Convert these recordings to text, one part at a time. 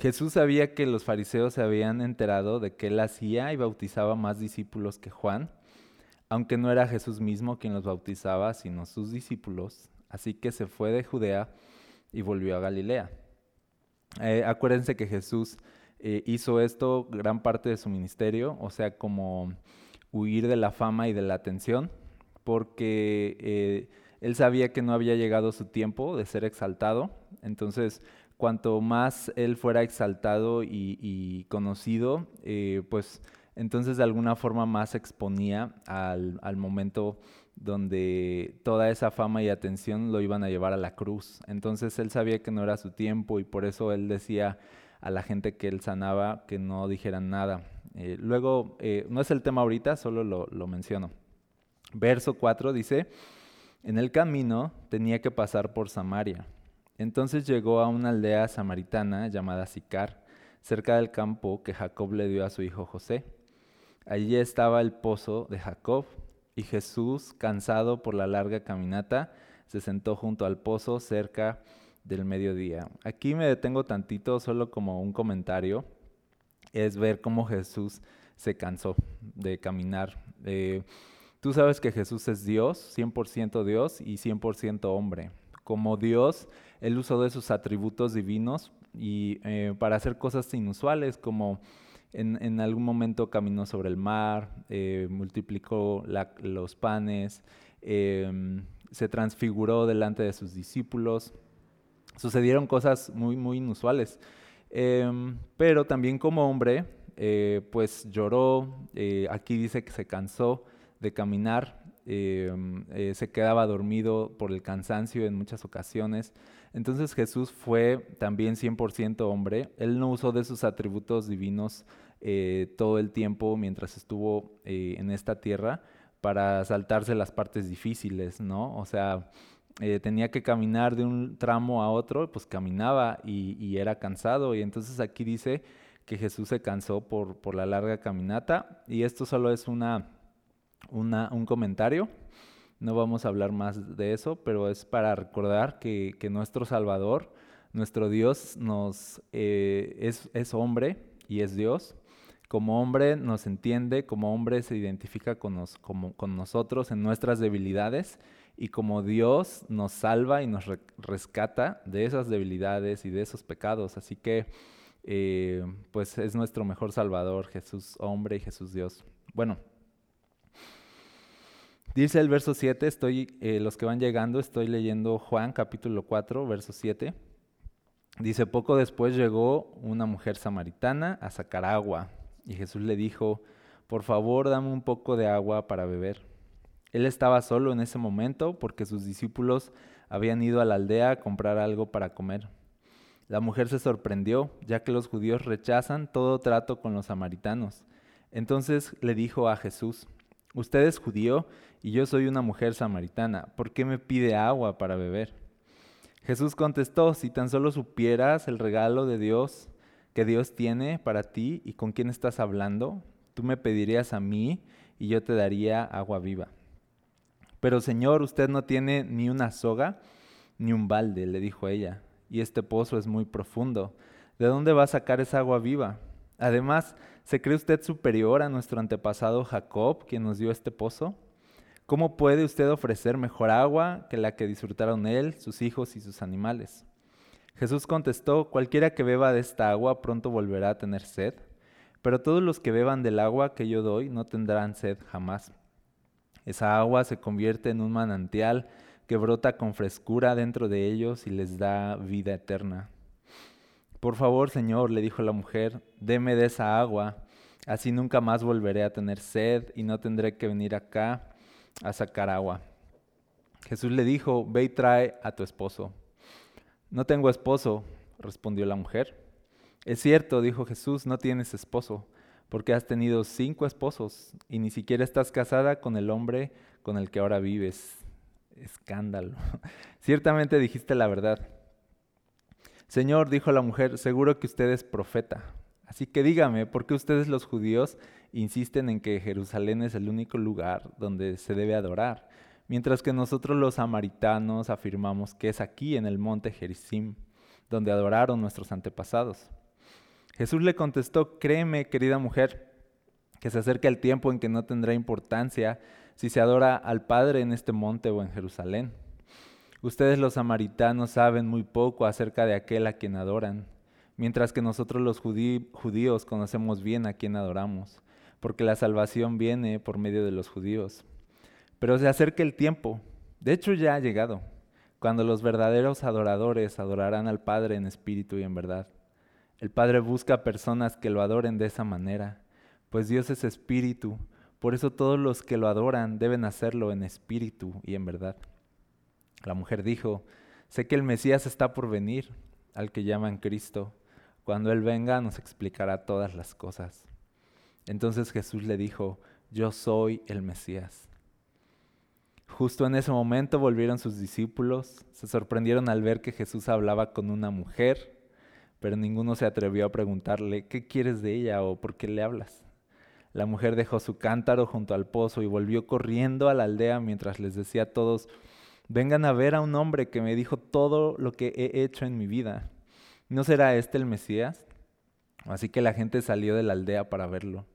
Jesús sabía que los fariseos se habían enterado de que él hacía y bautizaba más discípulos que Juan, aunque no era Jesús mismo quien los bautizaba, sino sus discípulos. Así que se fue de Judea y volvió a Galilea. Eh, acuérdense que Jesús eh, hizo esto gran parte de su ministerio, o sea, como huir de la fama y de la atención, porque eh, él sabía que no había llegado su tiempo de ser exaltado. Entonces, cuanto más él fuera exaltado y, conocido, eh, pues entonces de alguna forma más exponía al, momento donde toda esa fama y atención lo iban a llevar a la cruz. Entonces él sabía que no era su tiempo y por eso él decía a la gente que él sanaba que no dijeran nada. Eh, luego, eh, no es el tema ahorita, solo lo, lo menciono. Verso 4 dice, en el camino tenía que pasar por Samaria. Entonces llegó a una aldea samaritana llamada Sicar, cerca del campo que Jacob le dio a su hijo José. Allí estaba el pozo de Jacob, y Jesús, cansado por la larga caminata, se sentó junto al pozo cerca del mediodía. Aquí me detengo tantito solo como un comentario, es ver cómo Jesús se cansó de caminar. Eh, tú sabes que Jesús es Dios, 100% Dios y 100% hombre. Como Dios, Él usó de sus atributos divinos y eh, para hacer cosas inusuales como en, algún momento caminó sobre el mar, eh, multiplicó los panes, em, se transfiguró delante de sus discípulos. Sucedieron cosas muy, muy inusuales. Em, pero también como hombre, eh, pues lloró, aquí dice que se cansó de caminar, em, se quedaba dormido por el cansancio en muchas ocasiones. Entonces Jesús fue también 100% hombre. Él no usó de sus atributos divinos eh, todo el tiempo mientras estuvo eh, en esta tierra para saltarse las partes difíciles, ¿no? O sea, eh, tenía que caminar de un tramo a otro, pues caminaba y, era cansado. Y entonces aquí dice que Jesús se cansó por, por la larga caminata. Y esto solo es una, un comentario no vamos a hablar más de eso, pero es para recordar que, nuestro Salvador, nuestro Dios, nos, eh, es, es, hombre y es Dios. Como hombre nos entiende, como hombre se identifica con, como, con nosotros en nuestras debilidades y como Dios nos salva y nos rescata de esas debilidades y de esos pecados. Así que eh, pues es nuestro mejor Salvador, Jesús hombre y Jesús Dios. Bueno, Dice el verso 7, estoy, eh, los que van llegando, estoy leyendo Juan capítulo 4, verso 7. Dice, poco después llegó una mujer samaritana a sacar agua y Jesús le dijo, por favor dame un poco de agua para beber. Él estaba solo en ese momento porque sus discípulos habían ido a la aldea a comprar algo para comer. La mujer se sorprendió, ya que los judíos rechazan todo trato con los samaritanos. Entonces le dijo a Jesús, Usted es judío y yo soy una mujer samaritana. ¿Por qué me pide agua para beber? Jesús contestó, si tan solo supieras el regalo de Dios que Dios tiene para ti y con quién estás hablando, tú me pedirías a mí y yo te daría agua viva. Pero Señor, usted no tiene ni una soga ni un balde, le dijo ella, y este pozo es muy profundo. ¿De dónde va a sacar esa agua viva? Además, ¿se cree usted superior a nuestro antepasado Jacob, quien nos dio este pozo? ¿Cómo puede usted ofrecer mejor agua que la que disfrutaron él, sus hijos y sus animales? Jesús contestó, cualquiera que beba de esta agua pronto volverá a tener sed, pero todos los que beban del agua que yo doy no tendrán sed jamás. Esa agua se convierte en un manantial que brota con frescura dentro de ellos y les da vida eterna. Por favor, Señor, le dijo la mujer, deme de esa agua, así nunca más volveré a tener sed y no tendré que venir acá a sacar agua. Jesús le dijo, ve y trae a tu esposo. No tengo esposo, respondió la mujer. Es cierto, dijo Jesús, no tienes esposo, porque has tenido cinco esposos y ni siquiera estás casada con el hombre con el que ahora vives. Escándalo. Ciertamente dijiste la verdad Señor, dijo la mujer, seguro que usted es profeta. Así que dígame, ¿por qué ustedes los judíos insisten en que Jerusalén es el único lugar donde se debe adorar? Mientras que nosotros los samaritanos afirmamos que es aquí en el monte Gerizim, donde adoraron nuestros antepasados. Jesús le contestó, créeme, querida mujer, que se acerca el tiempo en que no tendrá importancia si se adora al Padre en este monte o en Jerusalén. Ustedes los samaritanos saben muy poco acerca de aquel a quien adoran, mientras que nosotros los judíos conocemos bien a quien adoramos, porque la salvación viene por medio de los judíos. Pero se acerca el tiempo, de hecho ya ha llegado, cuando los verdaderos adoradores adorarán al Padre en espíritu y en verdad. El Padre busca personas que lo adoren de esa manera, pues Dios es espíritu, por eso todos los que lo adoran deben hacerlo en espíritu y en verdad. La mujer dijo, sé que el Mesías está por venir, al que llaman Cristo. Cuando Él venga nos explicará todas las cosas. Entonces Jesús le dijo, yo soy el Mesías. Justo en ese momento volvieron sus discípulos, se sorprendieron al ver que Jesús hablaba con una mujer, pero ninguno se atrevió a preguntarle, ¿qué quieres de ella o por qué le hablas? La mujer dejó su cántaro junto al pozo y volvió corriendo a la aldea mientras les decía a todos, vengan a ver a un hombre que me dijo todo lo que he hecho en mi vida. ¿No será este el Mesías? Así que la gente salió de la aldea para verlo.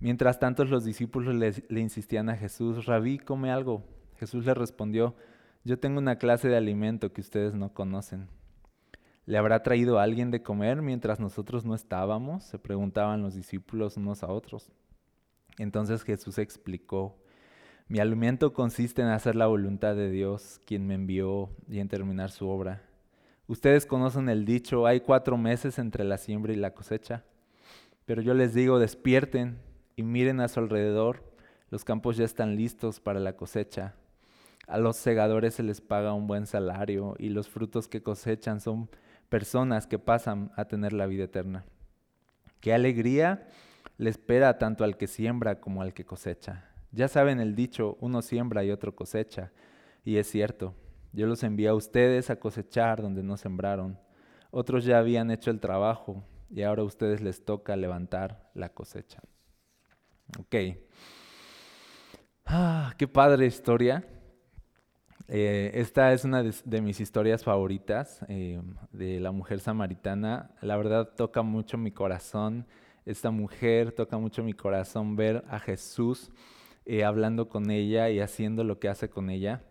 Mientras tanto los discípulos le, insistían a Jesús, Rabí, come algo. Jesús le respondió, yo tengo una clase de alimento que ustedes no conocen. ¿Le habrá traído alguien de comer mientras nosotros no estábamos? Se preguntaban los discípulos unos a otros. Entonces Jesús explicó, mi alimento consiste en hacer la voluntad de Dios, quien me envió, y en terminar su obra. Ustedes conocen el dicho, hay cuatro meses entre la siembra y la cosecha. Pero yo les digo, despierten y miren a su alrededor, los campos ya están listos para la cosecha. A los segadores se les paga un buen salario y los frutos que cosechan son personas que pasan a tener la vida eterna. Qué alegría le espera tanto al que siembra como al que cosecha. Ya saben el dicho, uno siembra y otro cosecha. Y es cierto, yo los envié a ustedes a cosechar donde no sembraron. Otros ya habían hecho el trabajo y ahora a ustedes les toca levantar la cosecha. Ok. Ah, qué padre historia. Eh, esta es una de, mis historias favoritas eh, de la mujer samaritana. La verdad toca mucho mi corazón. Esta mujer toca mucho mi corazón ver a Jesús eh, hablando con ella y haciendo lo que hace con ella.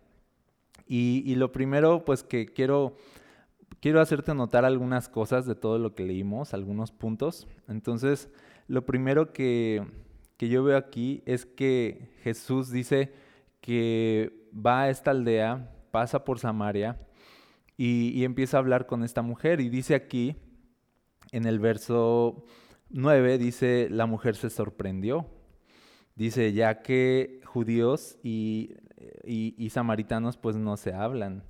Y, lo primero, pues que quiero, quiero hacerte notar algunas cosas de todo lo que leímos, algunos puntos. Entonces, lo primero que, que yo veo aquí es que Jesús dice, que va a esta aldea, pasa por Samaria y, empieza a hablar con esta mujer. Y dice aquí, en el verso 9, dice, la mujer se sorprendió. Dice, ya que judíos y, y, samaritanos pues no se hablan.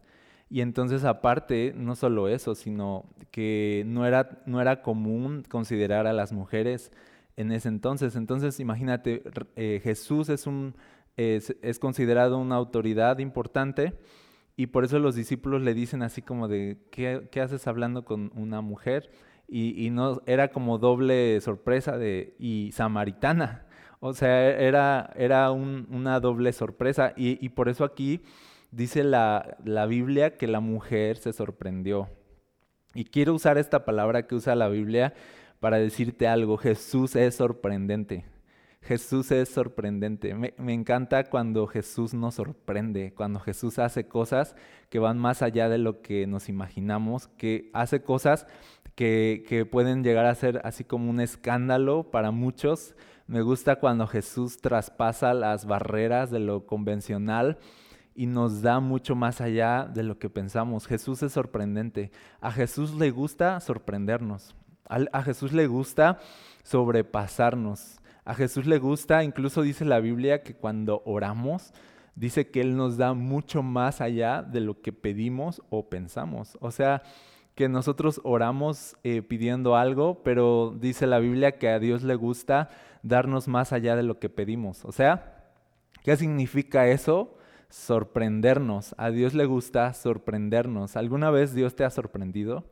Y entonces aparte, no solo eso, sino que no era, no era común considerar a las mujeres en ese entonces. Entonces imagínate, eh, Jesús es un es, considerado una autoridad importante y por eso los discípulos le dicen así como de, ¿qué, haces hablando con una mujer? Y, no, era como doble sorpresa de, y samaritana. O sea, era, era una doble sorpresa. Y, por eso aquí dice la, la Biblia que la mujer se sorprendió. Y quiero usar esta palabra que usa la Biblia para decirte algo. Jesús es sorprendente. Jesús es sorprendente. Me, encanta cuando Jesús nos sorprende, cuando Jesús hace cosas que van más allá de lo que nos imaginamos, que hace cosas que, que pueden llegar a ser así como un escándalo para muchos. Me gusta cuando Jesús traspasa las barreras de lo convencional y nos da mucho más allá de lo que pensamos. Jesús es sorprendente. A Jesús le gusta sorprendernos. A Jesús le gusta sobrepasarnos. A Jesús le gusta, incluso dice la Biblia que cuando oramos, dice que Él nos da mucho más allá de lo que pedimos o pensamos. O sea, que nosotros oramos eh, pidiendo algo, pero dice la Biblia que a Dios le gusta darnos más allá de lo que pedimos. O sea, ¿qué significa eso? Sorprendernos. A Dios le gusta sorprendernos. ¿Alguna vez Dios te ha sorprendido?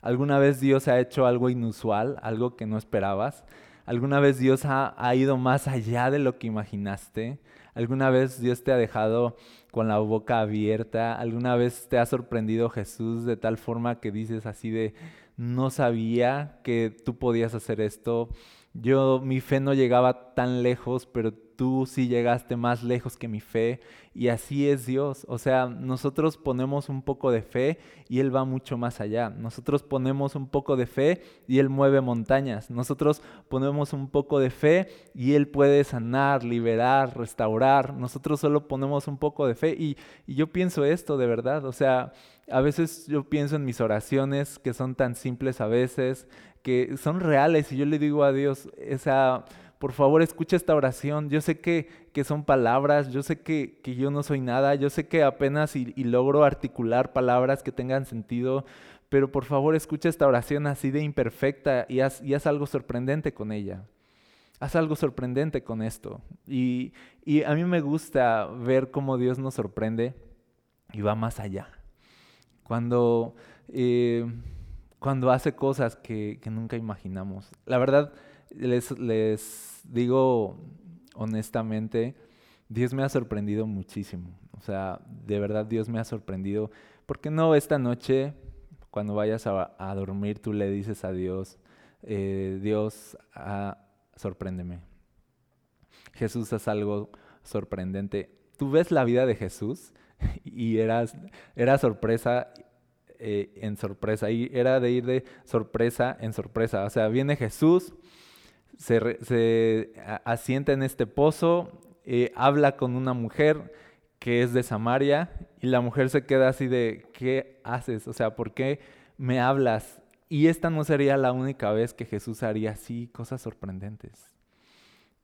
¿Alguna vez Dios ha hecho algo inusual, algo que no esperabas? ¿Alguna vez Dios ha, ido más allá de lo que imaginaste? ¿Alguna vez Dios te ha dejado con la boca abierta? ¿Alguna vez te ha sorprendido Jesús de tal forma que dices así de, no sabía que tú podías hacer esto. Yo, mi fe no llegaba tan lejos, pero tú sí llegaste más lejos que mi fe. Y así es Dios. O sea, nosotros ponemos un poco de fe y Él va mucho más allá. Nosotros ponemos un poco de fe y Él mueve montañas. Nosotros ponemos un poco de fe y Él puede sanar, liberar, restaurar. Nosotros solo ponemos un poco de fe. Y, y yo pienso esto de verdad. O sea, a veces yo pienso en mis oraciones que son tan simples a veces, que son reales y yo le digo a Dios, esa por favor escucha esta oración. Yo sé que, que son palabras, yo sé que, que, yo no soy nada, yo sé que apenas y, logro articular palabras que tengan sentido, pero por favor escucha esta oración así de imperfecta y haz, y haz algo sorprendente con ella. Haz algo sorprendente con esto. Y, y, a mí me gusta ver cómo Dios nos sorprende y va más allá. Cuando, eh, cuando hace cosas que, que nunca imaginamos. La verdad, les, les digo honestamente, Dios me ha sorprendido muchísimo. O sea, de verdad Dios me ha sorprendido. ¿Por qué no esta noche, cuando vayas a, dormir, tú le dices a Dios, eh, Dios, ah, sorpréndeme? Jesús es algo sorprendente. Tú ves la vida de Jesús y era sorpresa eh, en sorpresa. Y era de ir de sorpresa en sorpresa. O sea, viene Jesús se, asienta en este pozo, eh, habla con una mujer que es de Samaria y la mujer se queda así de, ¿qué haces? O sea, ¿por qué me hablas? Y esta no sería la única vez que Jesús haría así cosas sorprendentes.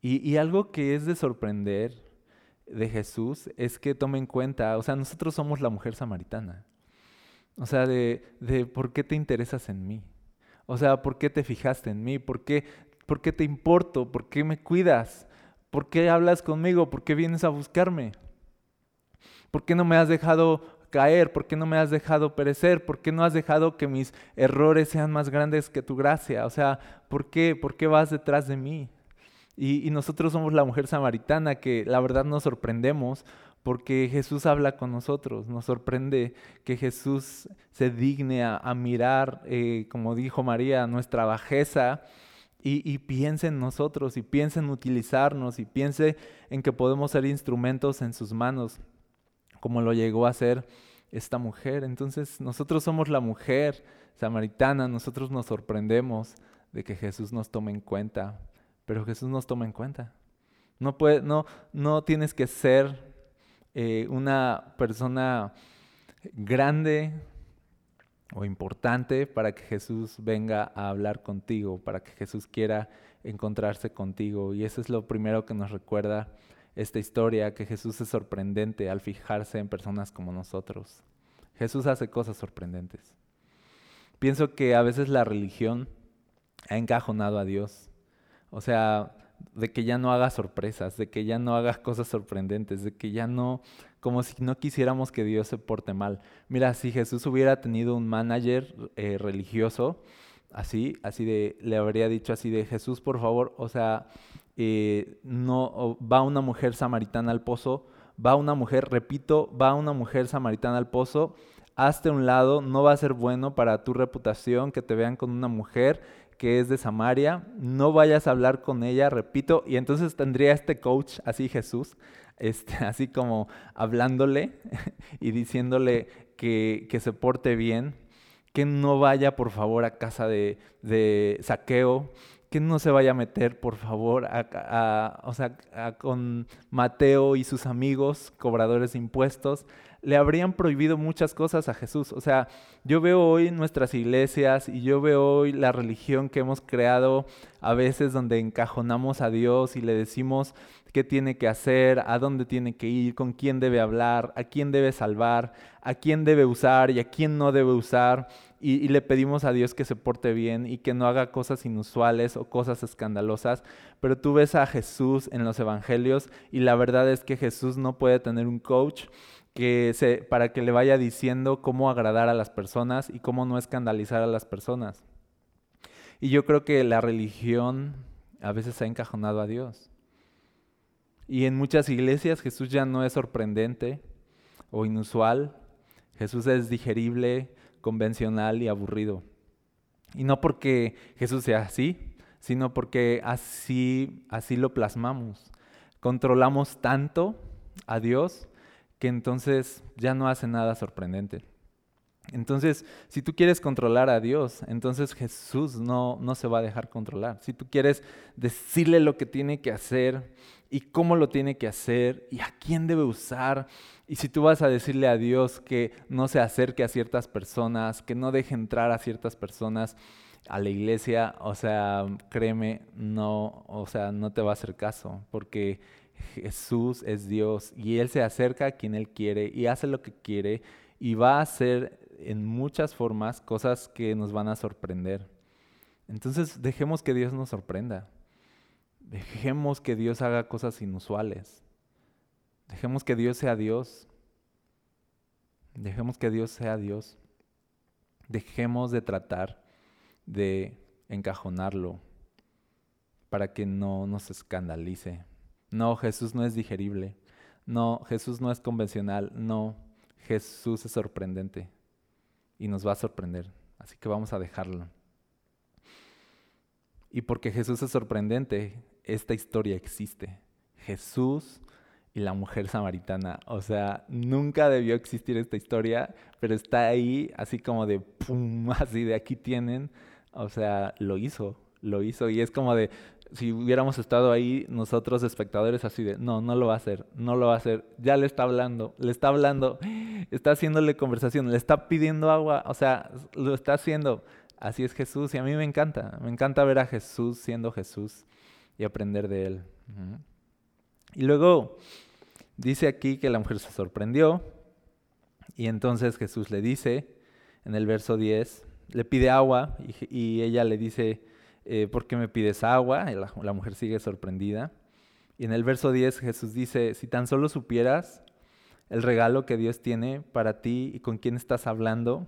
Y, algo que es de sorprender de Jesús es que tome en cuenta, o sea, nosotros somos la mujer samaritana. O sea, de, de por qué te interesas en mí. O sea, ¿por qué te fijaste en mí? ¿Por qué ¿Por qué te importo? ¿Por qué me cuidas? ¿Por qué hablas conmigo? ¿Por qué vienes a buscarme? ¿Por qué no me has dejado caer? ¿Por qué no me has dejado perecer? ¿Por qué no has dejado que mis errores sean más grandes que tu gracia? O sea, ¿por qué? ¿Por qué vas detrás de mí? Y, nosotros somos la mujer samaritana que la verdad nos sorprendemos porque Jesús habla con nosotros. Nos sorprende que Jesús se digne a, mirar, eh, como dijo María, nuestra bajeza y, piense en nosotros y piense en utilizarnos y piense en que podemos ser instrumentos en sus manos, como lo llegó a ser esta mujer. Entonces nosotros somos la mujer samaritana, nosotros nos sorprendemos de que Jesús nos tome en cuenta, pero Jesús nos toma en cuenta. No, puede, no, no tienes que ser eh, una persona grande, o importante para que Jesús venga a hablar contigo, para que Jesús quiera encontrarse contigo. Y eso es lo primero que nos recuerda esta historia, que Jesús es sorprendente al fijarse en personas como nosotros. Jesús hace cosas sorprendentes. Pienso que a veces la religión ha encajonado a Dios. O sea, de que ya no haga sorpresas, de que ya no haga cosas sorprendentes, de que ya no, como si no quisiéramos que Dios se porte mal. Mira, si Jesús hubiera tenido un manager eh, religioso, así, así de, le habría dicho así de, Jesús, por favor, o sea, eh, no, va una mujer samaritana al pozo, va una mujer, repito, va una mujer samaritana al pozo, hazte un lado, no va a ser bueno para tu reputación que te vean con una mujer que es de Samaria, no vayas a hablar con ella, repito, y entonces tendría este coach, así Jesús, este, así como hablándole y diciéndole que, que, se porte bien, que no vaya por favor a casa de, saqueo, que no se vaya a meter por favor a, o sea, con Mateo y sus amigos, cobradores de impuestos, le habrían prohibido muchas cosas a Jesús. O sea, yo veo hoy nuestras iglesias y yo veo hoy la religión que hemos creado a veces donde encajonamos a Dios y le decimos qué tiene que hacer, a dónde tiene que ir, con quién debe hablar, a quién debe salvar, a quién debe usar y a quién no debe usar. Y, le pedimos a Dios que se porte bien y que no haga cosas inusuales o cosas escandalosas. Pero tú ves a Jesús en los evangelios y la verdad es que Jesús no puede tener un coach que se, para que le vaya diciendo cómo agradar a las personas y cómo no escandalizar a las personas. Y yo creo que la religión a veces ha encajonado a Dios. Y en muchas iglesias Jesús ya no es sorprendente o inusual. Jesús es digerible, convencional y aburrido. Y no porque Jesús sea así, sino porque así, así lo plasmamos. Controlamos tanto a Dios que entonces ya no hace nada sorprendente. Entonces, si tú quieres controlar a Dios, entonces Jesús no, no se va a dejar controlar. Si tú quieres decirle lo que tiene que hacer y cómo lo tiene que hacer y a quién debe usar, y si tú vas a decirle a Dios que no se acerque a ciertas personas, que no deje entrar a ciertas personas a la iglesia, o sea, créeme, no, o sea, no te va a hacer caso, porque Jesús es Dios y Él se acerca a quien Él quiere y hace lo que quiere y va a hacer en muchas formas cosas que nos van a sorprender. Entonces dejemos que Dios nos sorprenda. Dejemos que Dios haga cosas inusuales. Dejemos que Dios sea Dios. Dejemos que Dios sea Dios. Dejemos de tratar de encajonarlo para que no nos escandalice. No, Jesús no es digerible. No, Jesús no es convencional. No, Jesús es sorprendente y nos va a sorprender. Así que vamos a dejarlo. Y porque Jesús es sorprendente, esta historia existe. Jesús y la mujer samaritana. O sea, nunca debió existir esta historia, pero está ahí así como de pum, así de aquí tienen. O sea, lo hizo, lo hizo. Y es como de, si hubiéramos estado ahí nosotros espectadores así de, no, no lo va a hacer, no lo va a hacer, ya le está hablando, le está hablando, está haciéndole conversación, le está pidiendo agua, o sea, lo está haciendo. Así es Jesús y a mí me encanta, me encanta ver a Jesús siendo Jesús y aprender de él. Y luego dice aquí que la mujer se sorprendió y entonces Jesús le dice en el verso 10, le pide agua y ella le dice, eh, ¿por qué me pides agua? la, mujer sigue sorprendida. Y en el verso 10 Jesús dice, si tan solo supieras el regalo que Dios tiene para ti y con quién estás hablando,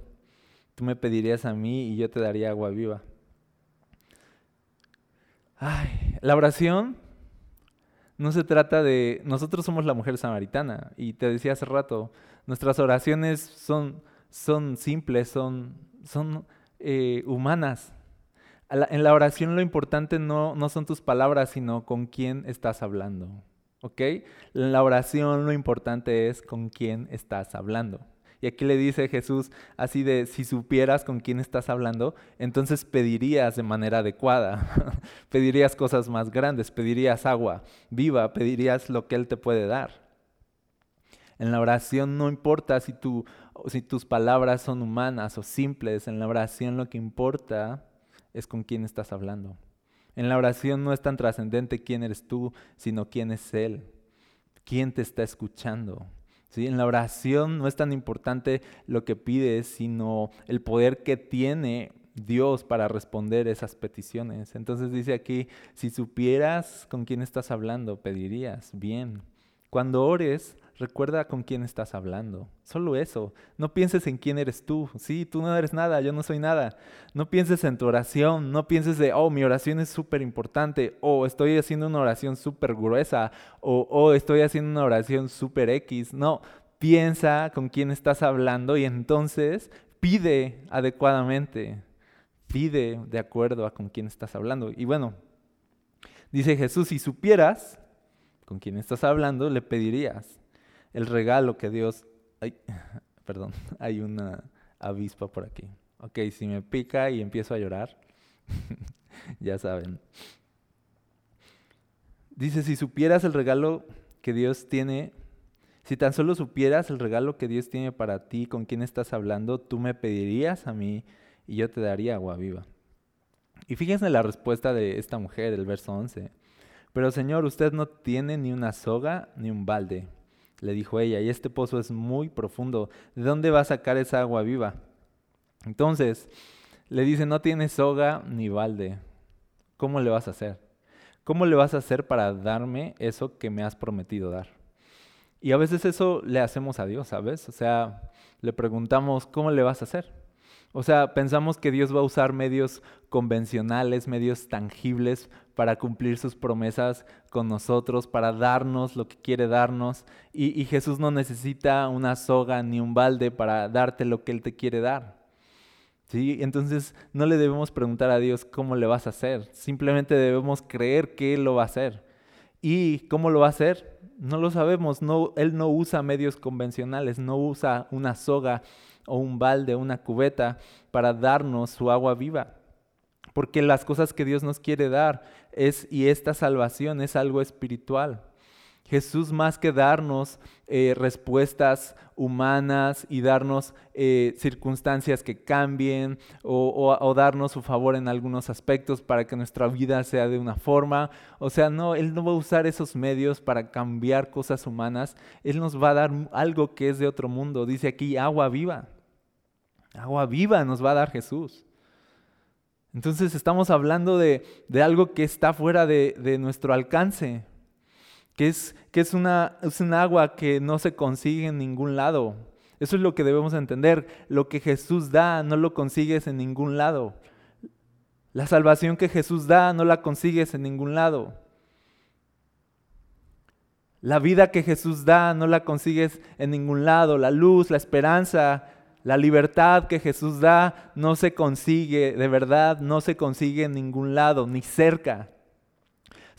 tú me pedirías a mí y yo te daría agua viva. Ay, la oración no se trata de... Nosotros somos la mujer samaritana y te decía hace rato, nuestras oraciones son, son simples, son, son eh, humanas en la oración lo importante no, no son tus palabras, sino con quién estás hablando. ¿Ok? En la oración lo importante es con quién estás hablando. Y aquí le dice Jesús así de, si supieras con quién estás hablando, entonces pedirías de manera adecuada, pedirías cosas más grandes, pedirías agua viva, pedirías lo que Él te puede dar. En la oración no importa si, si tus palabras son humanas o simples, en la oración lo que importa es con quién estás hablando. En la oración no es tan trascendente quién eres tú, sino quién es Él, quién te está escuchando. ¿Sí? En la oración no es tan importante lo que pides, sino el poder que tiene Dios para responder esas peticiones. Entonces dice aquí, si supieras con quién estás hablando, pedirías bien. Cuando ores, Recuerda con quién estás hablando. Solo eso. No pienses en quién eres tú. Sí, tú no eres nada, yo no soy nada. No pienses en tu oración. No pienses de, oh, mi oración es súper importante. O estoy haciendo una oración súper gruesa. O oh, estoy haciendo una oración súper X. No, piensa con quién estás hablando y entonces pide adecuadamente. Pide de acuerdo a con quién estás hablando. Y bueno, dice Jesús, si supieras con quién estás hablando, le pedirías el regalo que Dios... Ay, perdón, hay una avispa por aquí. Ok, si me pica y empiezo a llorar, ya saben. Dice, si supieras el regalo que Dios tiene, si tan solo supieras el regalo que Dios tiene para ti, con quién estás hablando, tú me pedirías a mí y yo te daría agua viva. Y fíjense la respuesta de esta mujer, el verso 11. Pero Señor, usted no tiene ni una soga ni un balde le dijo ella, y este pozo es muy profundo, ¿de dónde va a sacar esa agua viva? Entonces le dice, no tienes soga ni balde, ¿cómo le vas a hacer? ¿Cómo le vas a hacer para darme eso que me has prometido dar? Y a veces eso le hacemos a Dios, ¿sabes? O sea, le preguntamos, ¿cómo le vas a hacer? O sea, pensamos que Dios va a usar medios convencionales, medios tangibles para cumplir sus promesas con nosotros, para darnos lo que quiere darnos. Y, Jesús no necesita una soga ni un balde para darte lo que Él te quiere dar. ¿Sí? Entonces no le debemos preguntar a Dios cómo le vas a hacer, simplemente debemos creer que Él lo va a hacer. ¿Y cómo lo va a hacer? No lo sabemos, no, Él no usa medios convencionales, no usa una soga o un balde, una cubeta para darnos su agua viva. Porque las cosas que Dios nos quiere dar es, y esta salvación es algo espiritual. Jesús más que darnos eh, respuestas humanas y darnos eh, circunstancias que cambien o, darnos su favor en algunos aspectos para que nuestra vida sea de una forma. O sea, no, Él no va a usar esos medios para cambiar cosas humanas. Él nos va a dar algo que es de otro mundo. Dice aquí agua viva. Agua viva nos va a dar Jesús. Entonces estamos hablando de, algo que está fuera de, de nuestro alcance que es, que es, una, es un agua que no se consigue en ningún lado. Eso es lo que debemos entender. Lo que Jesús da no lo consigues en ningún lado. La salvación que Jesús da no la consigues en ningún lado. La vida que Jesús da no la consigues en ningún lado. La luz, la esperanza, la libertad que Jesús da no se consigue, de verdad, no se consigue en ningún lado, ni cerca.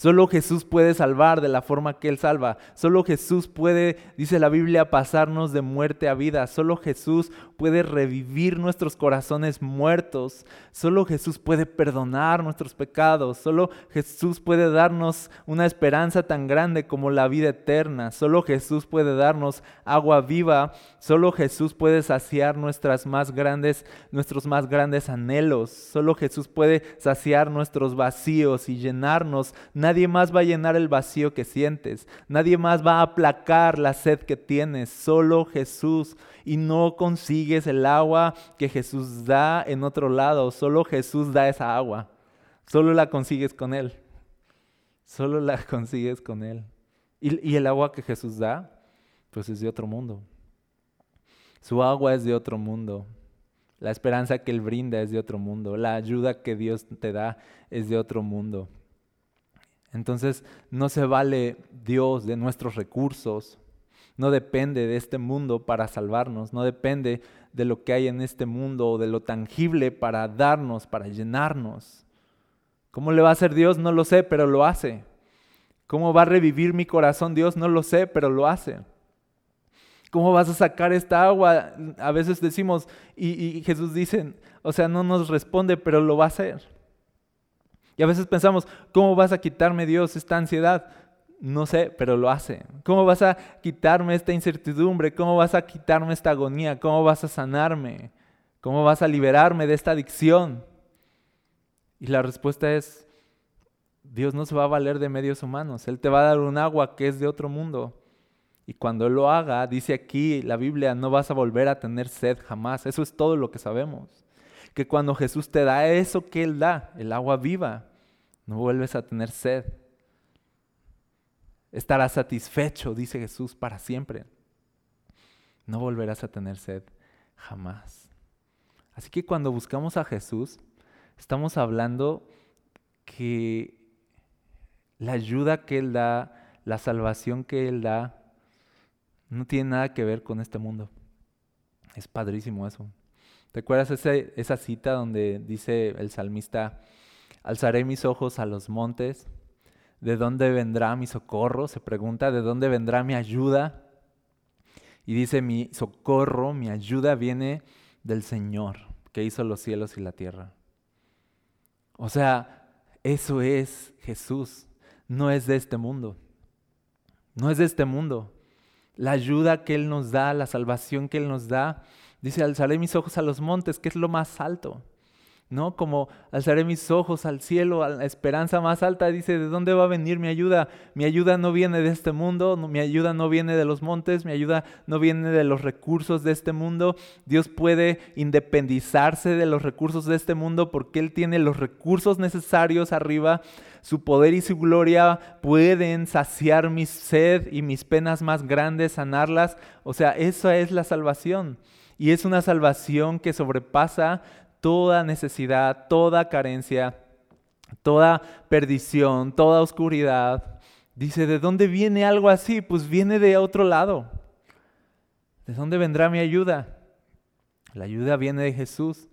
Solo Jesús puede salvar de la forma que Él salva. Solo Jesús puede, dice la Biblia, pasarnos de muerte a vida. Solo Jesús puede revivir nuestros corazones muertos. Solo Jesús puede perdonar nuestros pecados. Solo Jesús puede darnos una esperanza tan grande como la vida eterna. Solo Jesús puede darnos agua viva. Solo Jesús puede saciar nuestras más grandes, nuestros más grandes anhelos. Solo Jesús puede saciar nuestros vacíos y llenarnos. Más va a llenar el vacío que sientes. Nadie más va a aplacar la sed que tienes. Solo Jesús y no consigues el agua que Jesús da en otro lado. Solo Jesús da esa agua. Solo la consigues con Él. Solo la consigues con Él. Y, el agua que Jesús da, pues es de otro mundo. Su agua es de otro mundo. La esperanza que Él brinda es de otro mundo. La ayuda que Dios te da es de otro mundo. Entonces no se vale Dios de nuestros recursos, no depende de este mundo para salvarnos, no depende de lo que hay en este mundo o de lo tangible para darnos, para llenarnos. ¿Cómo le va a hacer Dios? No lo sé, pero lo hace. ¿Cómo va a revivir mi corazón Dios? No lo sé, pero lo hace. ¿Cómo vas a sacar esta agua? A veces decimos, y, Jesús dice, o sea, no nos responde, pero lo va a hacer. Y a veces pensamos, ¿cómo vas a quitarme Dios esta ansiedad? No sé, pero lo hace. ¿Cómo vas a quitarme esta incertidumbre? ¿Cómo vas a quitarme esta agonía? ¿Cómo vas a sanarme? ¿Cómo vas a liberarme de esta adicción? Y la respuesta es, Dios no se va a valer de medios humanos. Él te va a dar un agua que es de otro mundo. Y cuando Él lo haga, dice aquí la Biblia, no vas a volver a tener sed jamás. Eso es todo lo que sabemos. Que cuando Jesús te da eso que Él da, el agua viva, no vuelves a tener sed estarás satisfecho, dice Jesús, para siempre. No volverás a tener sed jamás. Así que cuando buscamos a Jesús, estamos hablando que la ayuda que Él da, la salvación que Él da, no tiene nada que ver con este mundo. Es padrísimo eso. ¿Te acuerdas esa cita donde dice el salmista, alzaré mis ojos a los montes? ¿De dónde vendrá mi socorro? Se pregunta, ¿de dónde vendrá mi ayuda? Y dice, mi socorro, mi ayuda viene del Señor, que hizo los cielos y la tierra. O sea, eso es Jesús, no es de este mundo. No es de este mundo. La ayuda que Él nos da, la salvación que Él nos da, dice, alzaré mis ojos a los montes, que es lo más alto. ¿no? Como alzaré mis ojos al cielo, a la esperanza más alta, dice, ¿de dónde va a venir mi ayuda? Mi ayuda no viene de este mundo, mi ayuda no viene de los montes, mi ayuda no viene de los recursos de este mundo. Dios puede independizarse de los recursos de este mundo porque Él tiene los recursos necesarios arriba. Su poder y su gloria pueden saciar mi sed y mis penas más grandes, sanarlas. O sea, esa es la salvación. Y es una salvación que sobrepasa toda necesidad, toda carencia, toda perdición, toda oscuridad. Dice, ¿de dónde viene algo así? Pues viene de otro lado. ¿De dónde vendrá mi ayuda? La ayuda viene de Jesús.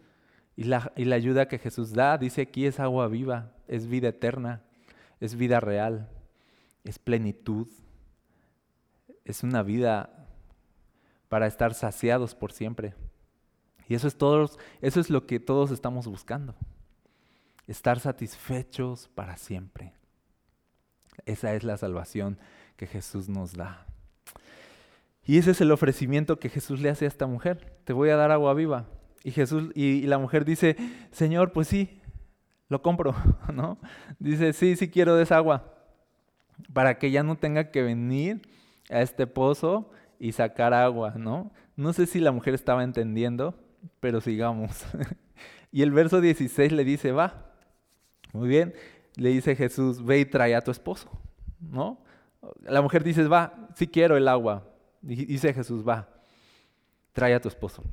Y la, y la ayuda que Jesús da, dice aquí, es agua viva, es vida eterna, es vida real, es plenitud, es una vida para estar saciados por siempre. Y eso es, todos, eso es lo que todos estamos buscando. Estar satisfechos para siempre. Esa es la salvación que Jesús nos da. Y ese es el ofrecimiento que Jesús le hace a esta mujer. Te voy a dar agua viva. Y Jesús y, la mujer dice, Señor, pues sí, lo compro, ¿no? Dice, sí, sí quiero de esa agua. Para que ya no tenga que venir a este pozo y sacar agua, ¿no? No sé si la mujer estaba entendiendo, pero sigamos. y el verso 16 le dice, va, muy bien, le dice Jesús, ve y trae a tu esposo, ¿no? La mujer dice, va, sí quiero el agua. Dice Jesús, va, trae a tu esposo.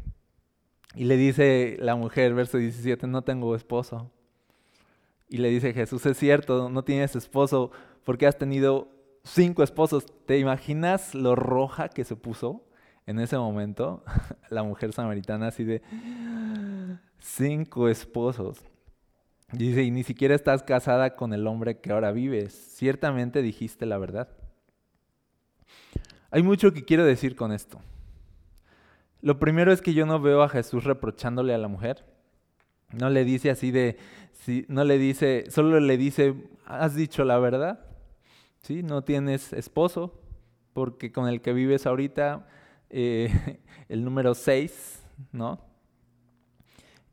Y le dice la mujer, verso 17, no tengo esposo. Y le dice Jesús, es cierto, no tienes esposo porque has tenido cinco esposos. ¿Te imaginas lo roja que se puso en ese momento la mujer samaritana así de cinco esposos? Dice, y ni siquiera estás casada con el hombre que ahora vives. Ciertamente dijiste la verdad. Hay mucho que quiero decir con esto. Lo primero es que yo no veo a Jesús reprochándole a la mujer. No le dice así de, no le dice, solo le dice, has dicho la verdad. ¿Sí? No tienes esposo, porque con el que vives ahorita, eh, el número 6, ¿no?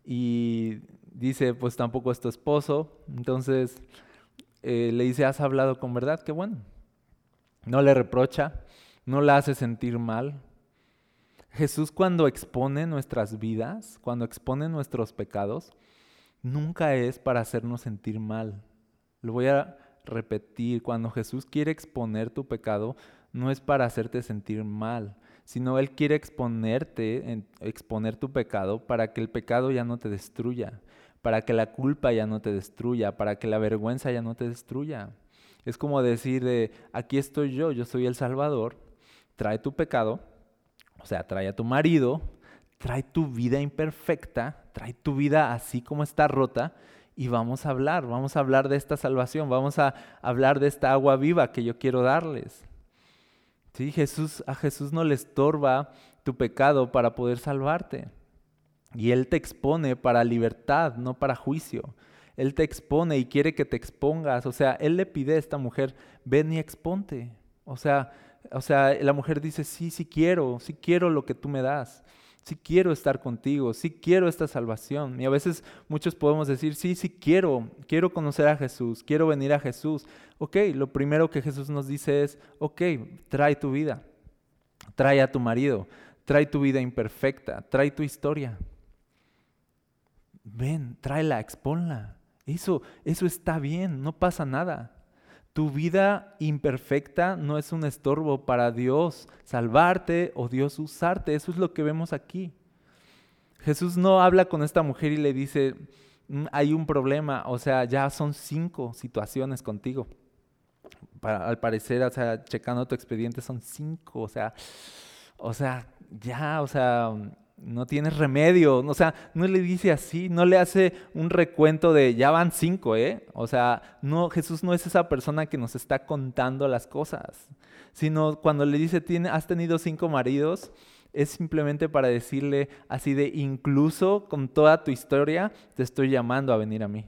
Y dice, pues tampoco es tu esposo. Entonces eh, le dice, has hablado con verdad, qué bueno. No le reprocha, no la hace sentir mal. Jesús cuando expone nuestras vidas, cuando expone nuestros pecados, nunca es para hacernos sentir mal. Lo voy a repetir, cuando Jesús quiere exponer tu pecado, no es para hacerte sentir mal, sino Él quiere exponerte, exponer tu pecado para que el pecado ya no te destruya, para que la culpa ya no te destruya, para que la vergüenza ya no te destruya. Es como decir de, aquí estoy yo, yo soy el Salvador, trae tu pecado, o sea, trae a tu marido, trae tu vida imperfecta, trae tu vida así como está rota, y vamos a hablar, vamos a hablar de esta salvación, vamos a hablar de esta agua viva que yo quiero darles. ¿Sí? Jesús, a Jesús no le estorba tu pecado para poder salvarte. Y Él te expone para libertad, no para juicio. Él te expone y quiere que te expongas. O sea, Él le pide a esta mujer, ven y exponte. O sea, o sea, la mujer dice, sí, sí quiero, sí quiero lo que tú me das sí quiero estar contigo, sí quiero esta salvación. Y a veces muchos podemos decir, sí, sí quiero, quiero conocer a Jesús, quiero venir a Jesús. Ok, lo primero que Jesús nos dice es, ok, trae tu vida, trae a tu marido, trae tu vida imperfecta, trae tu historia. Ven, tráela, exponla. Eso, eso está bien, no pasa nada. Tu vida imperfecta no es un estorbo para Dios salvarte o Dios usarte. Eso es lo que vemos aquí. Jesús no habla con esta mujer y le dice, mm, hay un problema, o sea, ya son cinco situaciones contigo. al parecer, o sea, checando tu expediente son cinco, o sea, o sea, ya, o sea, no tienes remedio. O sea, no le dice así, no le hace un recuento de ya van cinco, ¿eh? O sea, no, Jesús no es esa persona que nos está contando las cosas, sino cuando le dice, has tenido cinco maridos, es simplemente para decirle así de, incluso con toda tu historia, te estoy llamando a venir a mí.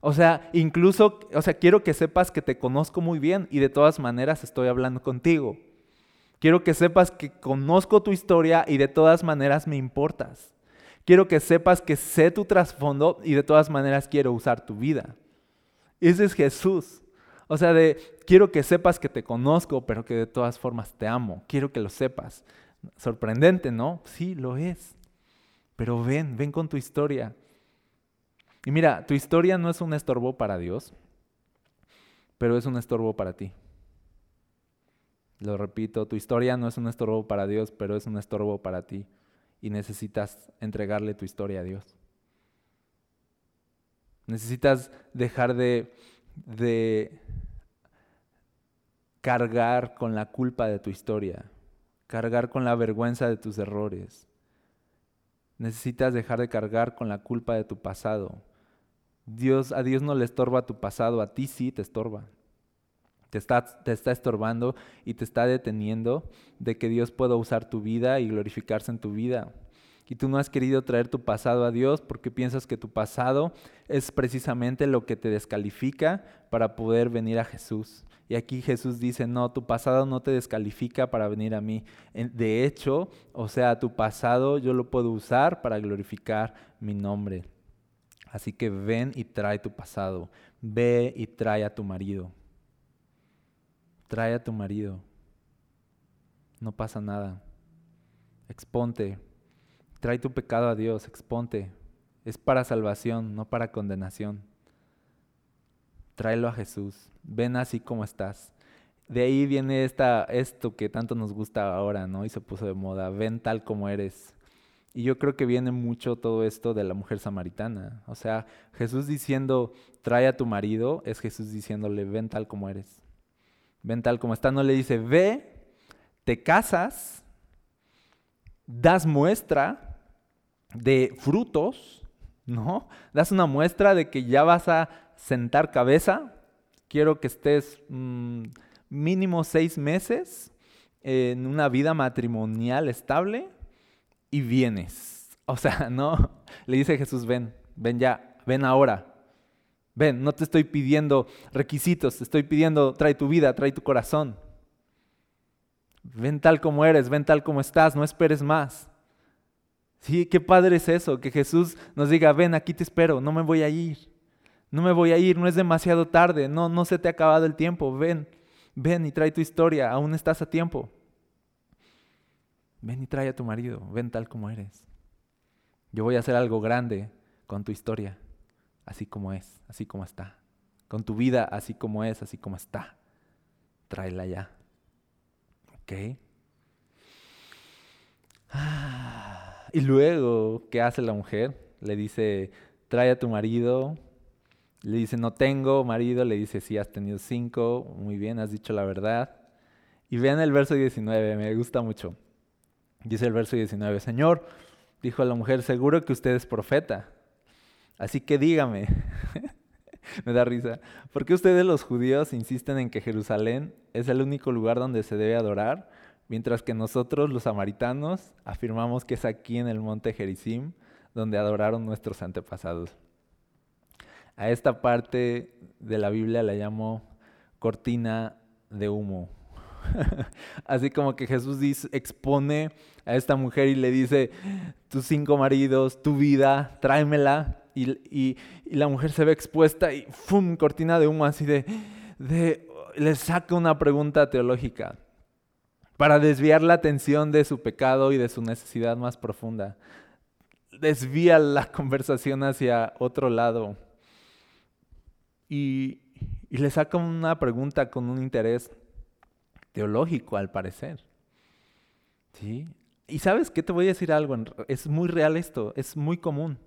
O sea, incluso, o sea, quiero que sepas que te conozco muy bien y de todas maneras estoy hablando contigo. Quiero que sepas que conozco tu historia y de todas maneras me importas. Quiero que sepas que sé tu trasfondo y de todas maneras quiero usar tu vida. Ese es Jesús. O sea, de quiero que sepas que te conozco, pero que de todas formas te amo. Quiero que lo sepas. Sorprendente, ¿no? Sí, lo es. Pero ven, ven con tu historia. Y mira, tu historia no es un estorbo para Dios, pero es un estorbo para ti. Lo repito, tu historia no es un estorbo para Dios, pero es un estorbo para ti. Y necesitas entregarle tu historia a Dios. Necesitas dejar de, de cargar con la culpa de tu historia, cargar con la vergüenza de tus errores. Necesitas dejar de cargar con la culpa de tu pasado. Dios, a Dios no le estorba tu pasado, a ti sí te estorba. Te está, te está estorbando y te está deteniendo de que Dios pueda usar tu vida y glorificarse en tu vida. Y tú no has querido traer tu pasado a Dios porque piensas que tu pasado es precisamente lo que te descalifica para poder venir a Jesús. Y aquí Jesús dice, no, tu pasado no te descalifica para venir a mí. De hecho, o sea, tu pasado yo lo puedo usar para glorificar mi nombre. Así que ven y trae tu pasado. Ve y trae a tu marido. Trae a tu marido. No pasa nada. Exponte. Trae tu pecado a Dios. Exponte. Es para salvación, no para condenación tráelo a Jesús, ven así como estás. De ahí viene esta, esto que tanto nos gusta ahora, ¿no? Y se puso de moda, ven tal como eres. Y yo creo que viene mucho todo esto de la mujer samaritana. O sea, Jesús diciendo, trae a tu marido, es Jesús diciéndole, ven tal como eres. Ven tal como está. No le dice, ve, te casas, das muestra de frutos, ¿no? Das una muestra de que ya vas a sentar cabeza, quiero que estés mm, mínimo seis meses en una vida matrimonial estable y vienes. O sea, no, le dice Jesús, ven, ven ya, ven ahora. Ven, no te estoy pidiendo requisitos, te estoy pidiendo, trae tu vida, trae tu corazón. Ven tal como eres, ven tal como estás, no esperes más. Sí, qué padre es eso, que Jesús nos diga, ven, aquí te espero, no me voy a ir. No me voy a ir, no es demasiado tarde, no, no se te ha acabado el tiempo, ven, ven y trae tu historia, aún estás a tiempo. Ven y trae a tu marido, ven tal como eres. Yo voy a hacer algo grande con tu historia, así como es, así como está. Con tu vida, así como es, así como está. Tráela ya. ¿Ok? Ah, y luego, ¿qué hace la mujer? Le dice, trae a tu marido, le dice, no tengo marido, le dice, sí, has tenido cinco, muy bien, has dicho la verdad. Y vean el verso 19, me gusta mucho. Dice el verso 19, Señor, dijo a la mujer, seguro que usted es profeta. Así que dígame, me da risa, ¿por qué ustedes los judíos insisten en que Jerusalén es el único lugar donde se debe adorar, mientras que nosotros los samaritanos afirmamos que es aquí en el monte Gerizim donde adoraron nuestros antepasados? A esta parte de la Biblia la llamo cortina de humo. Así como que Jesús expone a esta mujer y le dice, tus cinco maridos, tu vida, tráemela. Y, la mujer se ve expuesta y ¡fum! cortina de humo así de, le saca una pregunta teológica para desviar la atención de su pecado y de su necesidad más profunda. Desvía la conversación hacia otro lado y, le saca una pregunta con un interés teológico, al parecer. ¿Sí? Y sabes qué te voy a decir algo, es muy real esto, es muy común,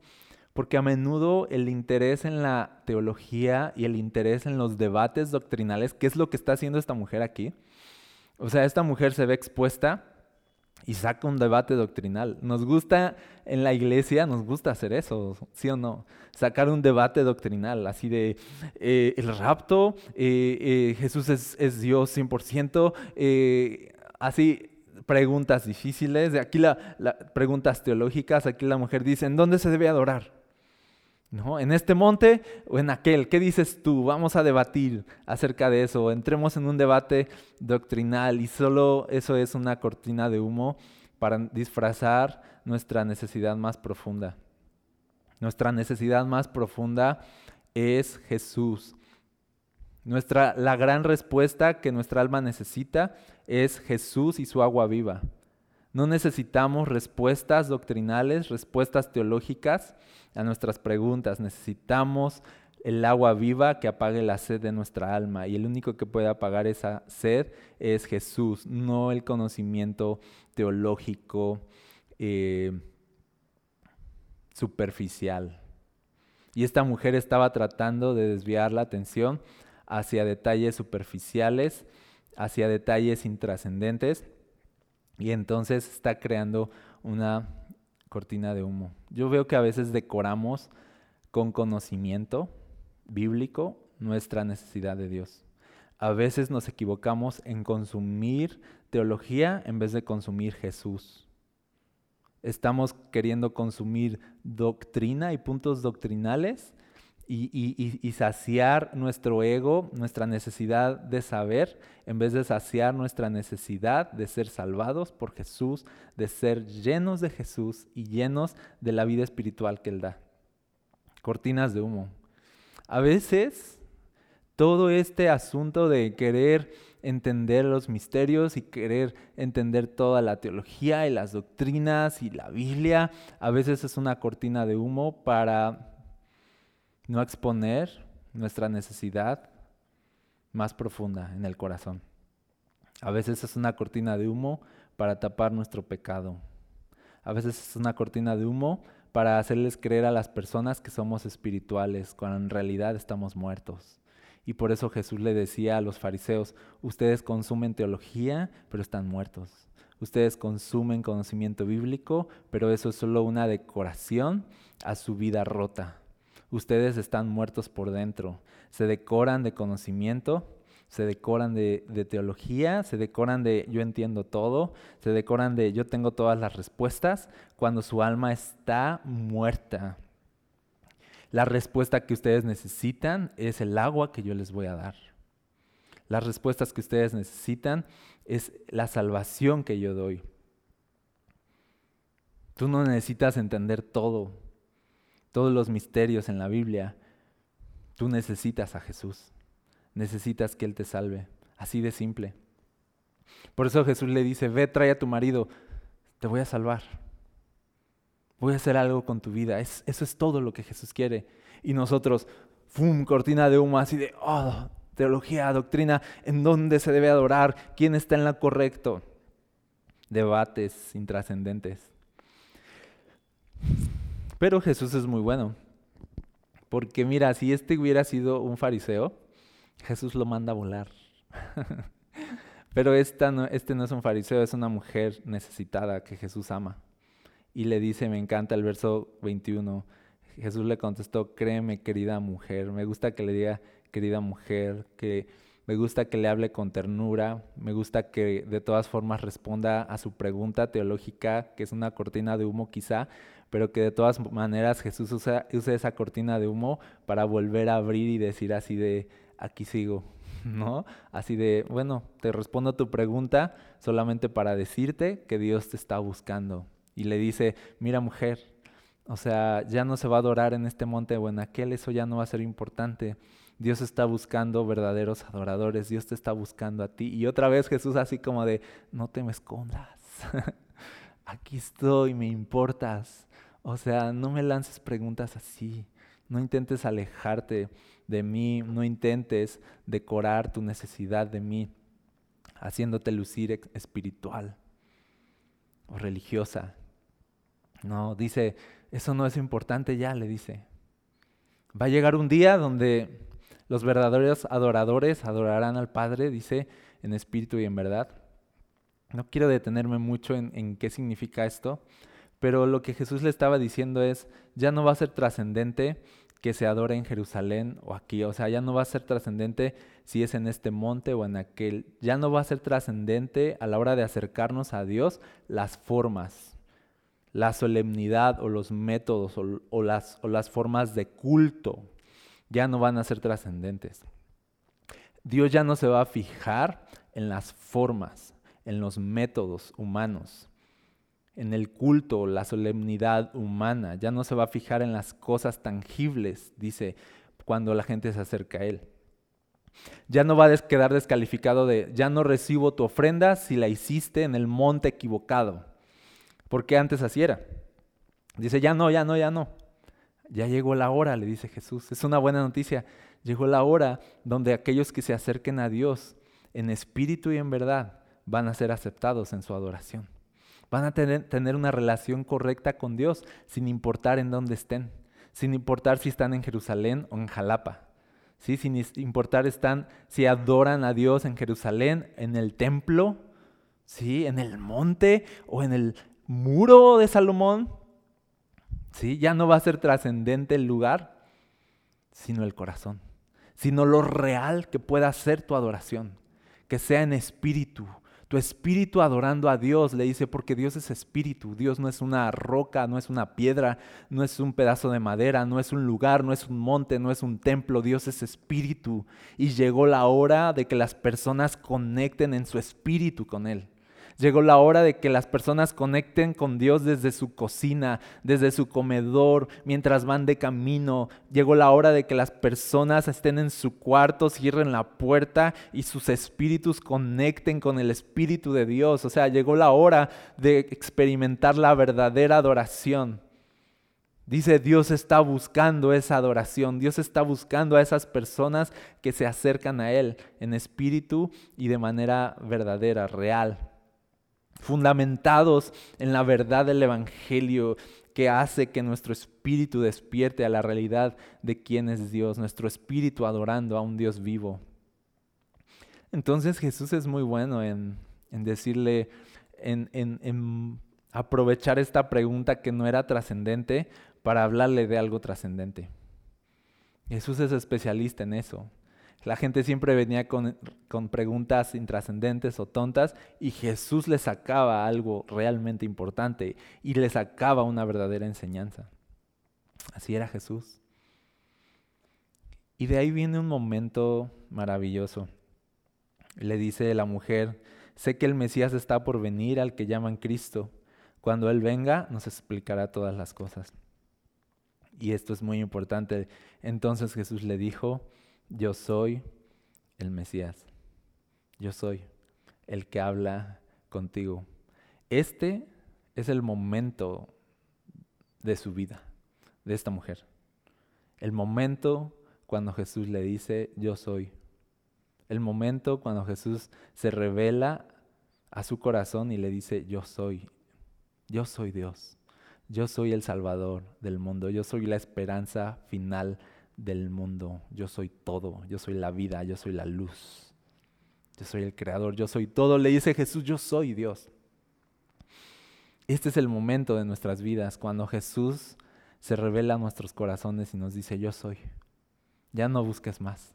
porque a menudo el interés en la teología y el interés en los debates doctrinales, ¿qué es lo que está haciendo esta mujer aquí? O sea, esta mujer se ve expuesta y saca un debate doctrinal. Nos gusta en la iglesia, nos gusta hacer eso, ¿sí o no? Sacar un debate doctrinal, así de eh, el rapto, eh, eh, Jesús es, Dios 100%, así preguntas difíciles, aquí las preguntas teológicas, aquí la mujer dice, ¿en dónde se debe adorar? ¿No? ¿En este monte o en aquel? ¿Qué dices tú? Vamos a debatir acerca de eso. Entremos en un debate doctrinal y solo eso es una cortina de humo para disfrazar nuestra necesidad más profunda. Nuestra necesidad más profunda es Jesús. Nuestra, la gran respuesta que nuestra alma necesita es Jesús y su agua viva. No necesitamos respuestas doctrinales, respuestas teológicas a nuestras preguntas. Necesitamos el agua viva que apague la sed de nuestra alma. Y el único que puede apagar esa sed es Jesús, no el conocimiento teológico eh, superficial. Y esta mujer estaba tratando de desviar la atención hacia detalles superficiales, hacia detalles intrascendentes y entonces está creando una cortina de humo. Yo veo que a veces decoramos con conocimiento bíblico nuestra necesidad de Dios. A veces nos equivocamos en consumir teología en vez de consumir Jesús. Estamos queriendo consumir doctrina y puntos doctrinales y, saciar nuestro ego, nuestra necesidad de saber, en vez de saciar nuestra necesidad de ser salvados por Jesús, de ser llenos de Jesús y llenos de la vida espiritual que Él da. Cortinas de humo. A veces todo este asunto de querer entender los misterios y querer entender toda la teología y las doctrinas y la Biblia, a veces es una cortina de humo para no exponer nuestra necesidad más profunda en el corazón. A veces es una cortina de humo para tapar nuestro pecado. A veces es una cortina de humo para hacerles creer a las personas que somos espirituales, cuando en realidad estamos muertos. Y por eso Jesús le decía a los fariseos, ustedes consumen teología, pero están muertos. Ustedes consumen conocimiento bíblico, pero eso es solo una decoración a su vida rota ustedes están muertos por dentro. Se decoran de conocimiento, se decoran de, teología, se decoran de yo entiendo todo, se decoran de yo tengo todas las respuestas, cuando su alma está muerta. La respuesta que ustedes necesitan es el agua que yo les voy a dar. Las respuestas que ustedes necesitan es la salvación que yo doy. Tú no necesitas entender todo todos los misterios en la Biblia, tú necesitas a Jesús. Necesitas que Él te salve. Así de simple. Por eso Jesús le dice, ve, trae a tu marido, te voy a salvar. Voy a hacer algo con tu vida. eso es todo lo que Jesús quiere. Y nosotros, ¡fum! Cortina de humo así de, oh, teología, doctrina, ¿en dónde se debe adorar? ¿Quién está en la correcto? Debates intrascendentes. Pero Jesús es muy bueno. Porque mira, si este hubiera sido un fariseo, Jesús lo manda a volar. Pero esta no, este no es un fariseo, es una mujer necesitada que Jesús ama. Y le dice, me encanta el verso 21, Jesús le contestó, créeme querida mujer, me gusta que le diga querida mujer, que me gusta que le hable con ternura, me gusta que de todas formas responda a su pregunta teológica, que es una cortina de humo quizá, pero que de todas maneras Jesús usa, esa cortina de humo para volver a abrir y decir así de, aquí sigo, ¿no? Así de, bueno, te respondo a tu pregunta solamente para decirte que Dios te está buscando. Y le dice, mira mujer, o sea, ya no se va a adorar en este monte o en aquel, eso ya no va a ser importante. Dios está buscando verdaderos adoradores, Dios te está buscando a ti. Y otra vez Jesús así como de, no te me escondas, aquí estoy, me importas. O sea, no me lances preguntas así. No intentes alejarte de mí, no intentes decorar tu necesidad de mí, haciéndote lucir espiritual o religiosa. No, dice, eso no es importante ya, le dice. Va a llegar un día donde los verdaderos adoradores adorarán al Padre, dice, en espíritu y en verdad. No quiero detenerme mucho en, qué significa esto, pero lo que Jesús le estaba diciendo es, ya no va a ser trascendente que se adore en Jerusalén o aquí, o sea, ya no va a ser trascendente si es en este monte o en aquel, ya no va a ser trascendente a la hora de acercarnos a Dios las formas, la solemnidad o los métodos o, las, o las formas de culto, ya no van a ser trascendentes. Dios ya no se va a fijar en las formas, en los métodos humanos en el culto, la solemnidad humana, ya no se va a fijar en las cosas tangibles, dice, cuando la gente se acerca a Él. Ya no va a quedar descalificado de, ya no recibo tu ofrenda si la hiciste en el monte equivocado, porque antes así era. Dice, ya no, ya no, ya no. Ya llegó la hora, le dice Jesús. Es una buena noticia. Llegó la hora donde aquellos que se acerquen a Dios en espíritu y en verdad van a ser aceptados en su adoración. Van a tener, tener una relación correcta con Dios, sin importar en dónde estén, sin importar si están en Jerusalén o en Jalapa. ¿sí? Sin importar están, si adoran a Dios en Jerusalén, en el templo, ¿sí? en el monte o en el muro de Salomón. ¿Sí? Ya no va a ser trascendente el lugar, sino el corazón, sino lo real que pueda ser tu adoración, que sea en espíritu, tu espíritu adorando a Dios, le dice, porque Dios es espíritu, Dios no es una roca, no es una piedra, no es un pedazo de madera, no es un lugar, no es un monte, no es un templo, Dios es espíritu. Y llegó la hora de que las personas conecten en su espíritu con Él. Llegó la hora de que las personas conecten con Dios desde su cocina, desde su comedor, mientras van de camino. Llegó la hora de que las personas estén en su cuarto, cierren la puerta y sus espíritus conecten con el Espíritu de Dios. O sea, llegó la hora de experimentar la verdadera adoración. Dice, Dios está buscando esa adoración, Dios está buscando a esas personas que se acercan a Él en espíritu y de manera verdadera, real fundamentados en la verdad del Evangelio que hace que nuestro espíritu despierte a la realidad de quién es Dios, nuestro espíritu adorando a un Dios vivo. Entonces Jesús es muy bueno en, decirle, en, en aprovechar esta pregunta que no era trascendente para hablarle de algo trascendente. Jesús es especialista en eso. La gente siempre venía con, preguntas intrascendentes o tontas y Jesús le sacaba algo realmente importante y le sacaba una verdadera enseñanza. Así era Jesús. Y de ahí viene un momento maravilloso. Le dice la mujer, sé que el Mesías está por venir al que llaman Cristo. Cuando Él venga nos explicará todas las cosas. Y esto es muy importante. Entonces Jesús le dijo, yo soy el Mesías. Yo soy el que habla contigo. Este es el momento de su vida, de esta mujer. El momento cuando Jesús le dice, yo soy. El momento cuando Jesús se revela a su corazón y le dice, yo soy. Yo soy Dios. Yo soy el Salvador del mundo. Yo soy la esperanza final del mundo. Yo soy todo, yo soy la vida, yo soy la luz. Yo soy el creador, yo soy todo. Le dice Jesús, yo soy Dios. Este es el momento de nuestras vidas cuando Jesús se revela a nuestros corazones y nos dice, yo soy. Ya no busques más.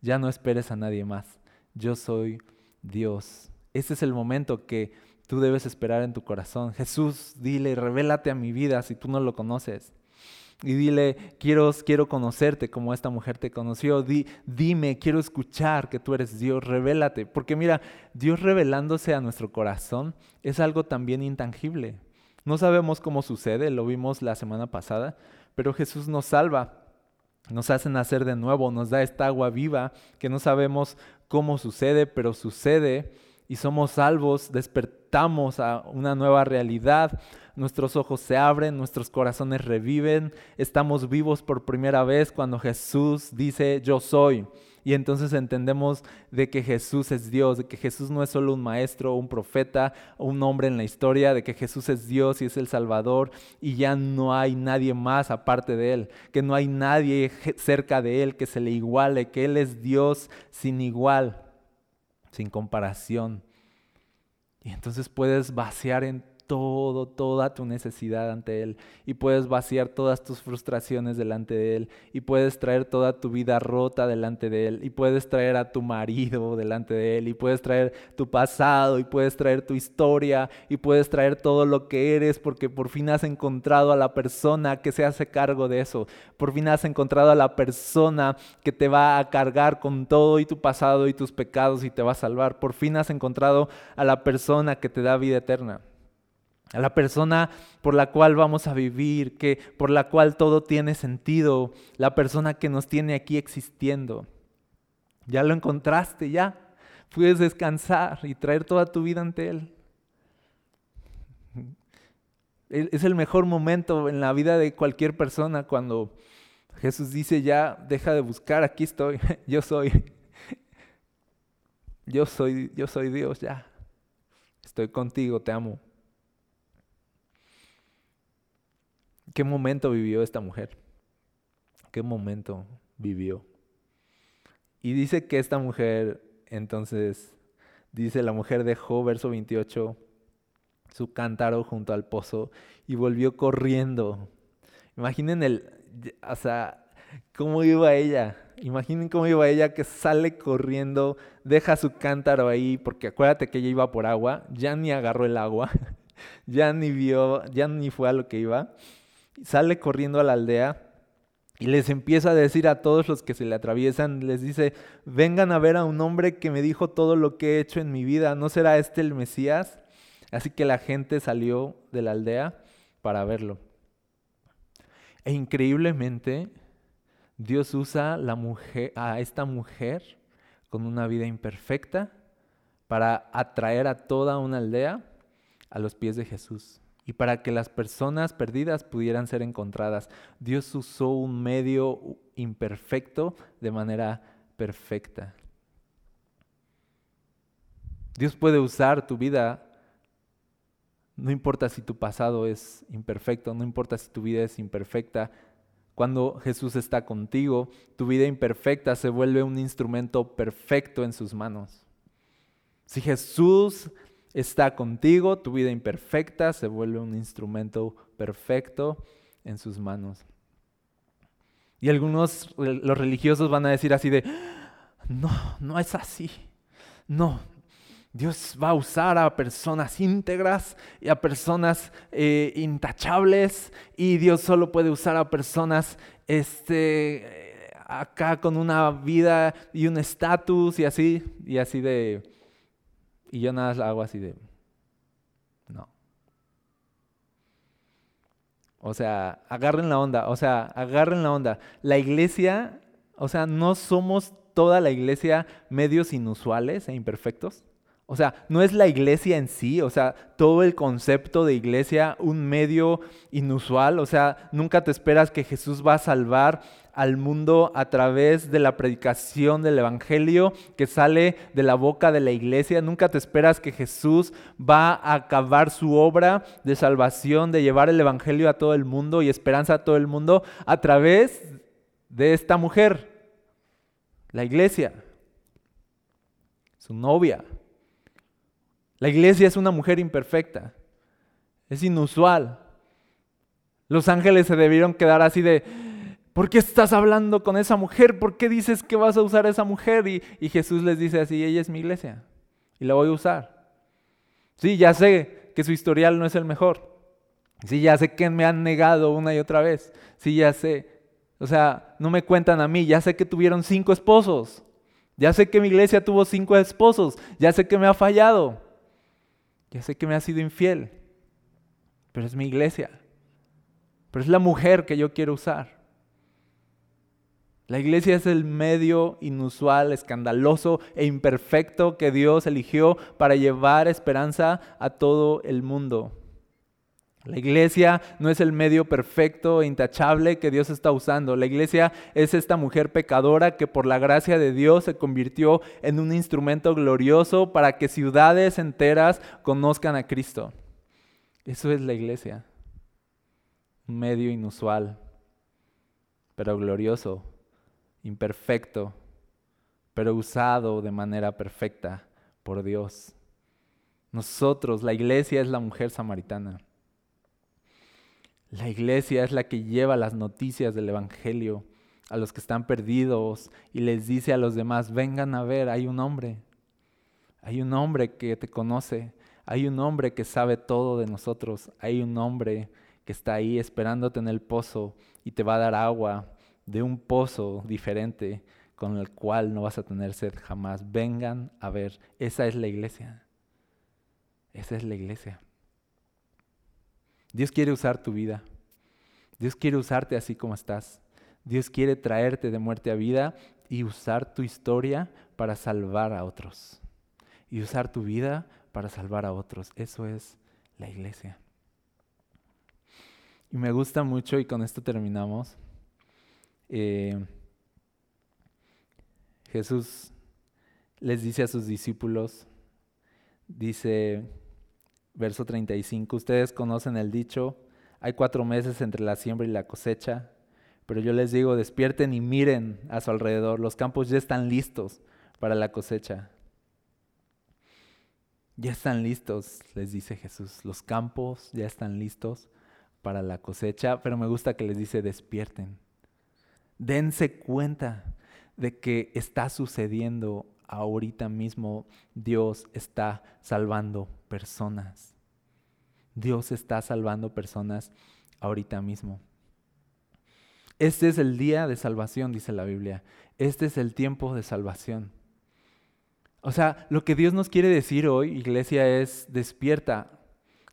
Ya no esperes a nadie más. Yo soy Dios. Este es el momento que tú debes esperar en tu corazón. Jesús, dile, revélate a mi vida si tú no lo conoces y dile, quiero, quiero conocerte como esta mujer te conoció. Di, dime, quiero escuchar que tú eres Dios, revélate. Porque mira, Dios revelándose a nuestro corazón es algo también intangible. No sabemos cómo sucede, lo vimos la semana pasada, pero Jesús nos salva, nos hace nacer de nuevo, nos da esta agua viva que no sabemos cómo sucede, pero sucede y somos salvos, despertamos a una nueva realidad, nuestros ojos se abren, nuestros corazones reviven, estamos vivos por primera vez cuando Jesús dice yo soy. Y entonces entendemos de que Jesús es Dios, de que Jesús no es solo un maestro, un profeta, un hombre en la historia, de que Jesús es Dios y es el Salvador y ya no hay nadie más aparte de Él, que no hay nadie cerca de Él que se le iguale, que Él es Dios sin igual, sin comparación. Y entonces puedes vaciar en todo, toda tu necesidad ante Él y puedes vaciar todas tus frustraciones delante de Él y puedes traer toda tu vida rota delante de Él y puedes traer a tu marido delante de Él y puedes traer tu pasado y puedes traer tu historia y puedes traer todo lo que eres porque por fin has encontrado a la persona que se hace cargo de eso. Por fin has encontrado a la persona que te va a cargar con todo y tu pasado y tus pecados y te va a salvar. Por fin has encontrado a la persona que te da vida eterna a la persona por la cual vamos a vivir, que por la cual todo tiene sentido, la persona que nos tiene aquí existiendo. Ya lo encontraste, ya puedes descansar y traer toda tu vida ante él. Es el mejor momento en la vida de cualquier persona cuando Jesús dice, ya deja de buscar, aquí estoy, yo soy. Yo soy, yo soy Dios, ya. Estoy contigo, te amo. ¿Qué momento vivió esta mujer? ¿Qué momento vivió? Y dice que esta mujer, entonces, dice la mujer dejó, verso 28, su cántaro junto al pozo y volvió corriendo, Imaginen el, o sea, cómo iba ella. Imaginen cómo iba ella que sale corriendo, deja su cántaro ahí, porque acuérdate que ella iba por agua, ya ni agarró el agua, ya ni vio, ya ni fue a lo que iba. Sale corriendo a la aldea y les empieza a decir a todos los que se le atraviesan, les dice, vengan a ver a un hombre que me dijo todo lo que he hecho en mi vida, ¿no será este el Mesías? Así que la gente salió de la aldea para verlo. E increíblemente, Dios usa la mujer, a esta mujer con una vida imperfecta para atraer a toda una aldea a los pies de Jesús y para que las personas perdidas pudieran ser encontradas. Dios usó un medio imperfecto de manera perfecta. Dios puede usar tu vida, no importa si tu pasado es imperfecto, no importa si tu vida es imperfecta. Cuando Jesús está contigo, tu vida imperfecta se vuelve un instrumento perfecto en sus manos. Si Jesús está contigo, tu vida imperfecta se vuelve un instrumento perfecto en sus manos. Y algunos, los religiosos van a decir así de, no, no es así. No, Dios va a usar a personas íntegras y a personas eh, intachables y Dios solo puede usar a personas este, acá con una vida y un estatus y así, y así de, y yo nada hago así de, no. O sea, agarren la onda, o sea, agarren la onda. La iglesia, o sea, no somos toda la iglesia medios inusuales e imperfectos. O sea, no es la iglesia en sí, o sea, todo el concepto de iglesia un medio inusual, o sea, nunca te esperas que Jesús va a salvar al mundo a través de la predicación del Evangelio que sale de la boca de la iglesia. Nunca te esperas que Jesús va a acabar su obra de salvación, de llevar el Evangelio a todo el mundo y esperanza a todo el mundo a través de esta mujer, la iglesia, su novia. La iglesia es una mujer imperfecta, es inusual. Los ángeles se debieron quedar así de, ¿Por qué estás hablando con esa mujer? ¿Por qué dices que vas a usar a esa mujer? Y, Jesús les dice así, ella es mi iglesia y la voy a usar. Sí, ya sé que su historial no es el mejor. Sí, ya sé que me han negado una y otra vez. Sí, ya sé. O sea, no me cuentan a mí. Ya sé que tuvieron cinco esposos. Ya sé que mi iglesia tuvo cinco esposos. Ya sé que me ha fallado. Ya sé que me ha sido infiel. Pero es mi iglesia. Pero es la mujer que yo quiero usar. La iglesia es el medio inusual, escandaloso e imperfecto que Dios eligió para llevar esperanza a todo el mundo. La iglesia no es el medio perfecto e intachable que Dios está usando. La iglesia es esta mujer pecadora que por la gracia de Dios se convirtió en un instrumento glorioso para que ciudades enteras conozcan a Cristo. Eso es la iglesia. Un medio inusual, pero glorioso imperfecto, pero usado de manera perfecta por Dios. Nosotros, la iglesia es la mujer samaritana. La iglesia es la que lleva las noticias del Evangelio a los que están perdidos y les dice a los demás, vengan a ver, hay un hombre, hay un hombre que te conoce, hay un hombre que sabe todo de nosotros, hay un hombre que está ahí esperándote en el pozo y te va a dar agua de un pozo diferente con el cual no vas a tener sed jamás. Vengan a ver, esa es la iglesia. Esa es la iglesia. Dios quiere usar tu vida. Dios quiere usarte así como estás. Dios quiere traerte de muerte a vida y usar tu historia para salvar a otros. Y usar tu vida para salvar a otros. Eso es la iglesia. Y me gusta mucho, y con esto terminamos, eh, Jesús les dice a sus discípulos, dice verso 35, ustedes conocen el dicho, hay cuatro meses entre la siembra y la cosecha, pero yo les digo, despierten y miren a su alrededor, los campos ya están listos para la cosecha. Ya están listos, les dice Jesús, los campos ya están listos para la cosecha, pero me gusta que les dice despierten. Dense cuenta de que está sucediendo ahorita mismo. Dios está salvando personas. Dios está salvando personas ahorita mismo. Este es el día de salvación, dice la Biblia. Este es el tiempo de salvación. O sea, lo que Dios nos quiere decir hoy, iglesia, es despierta,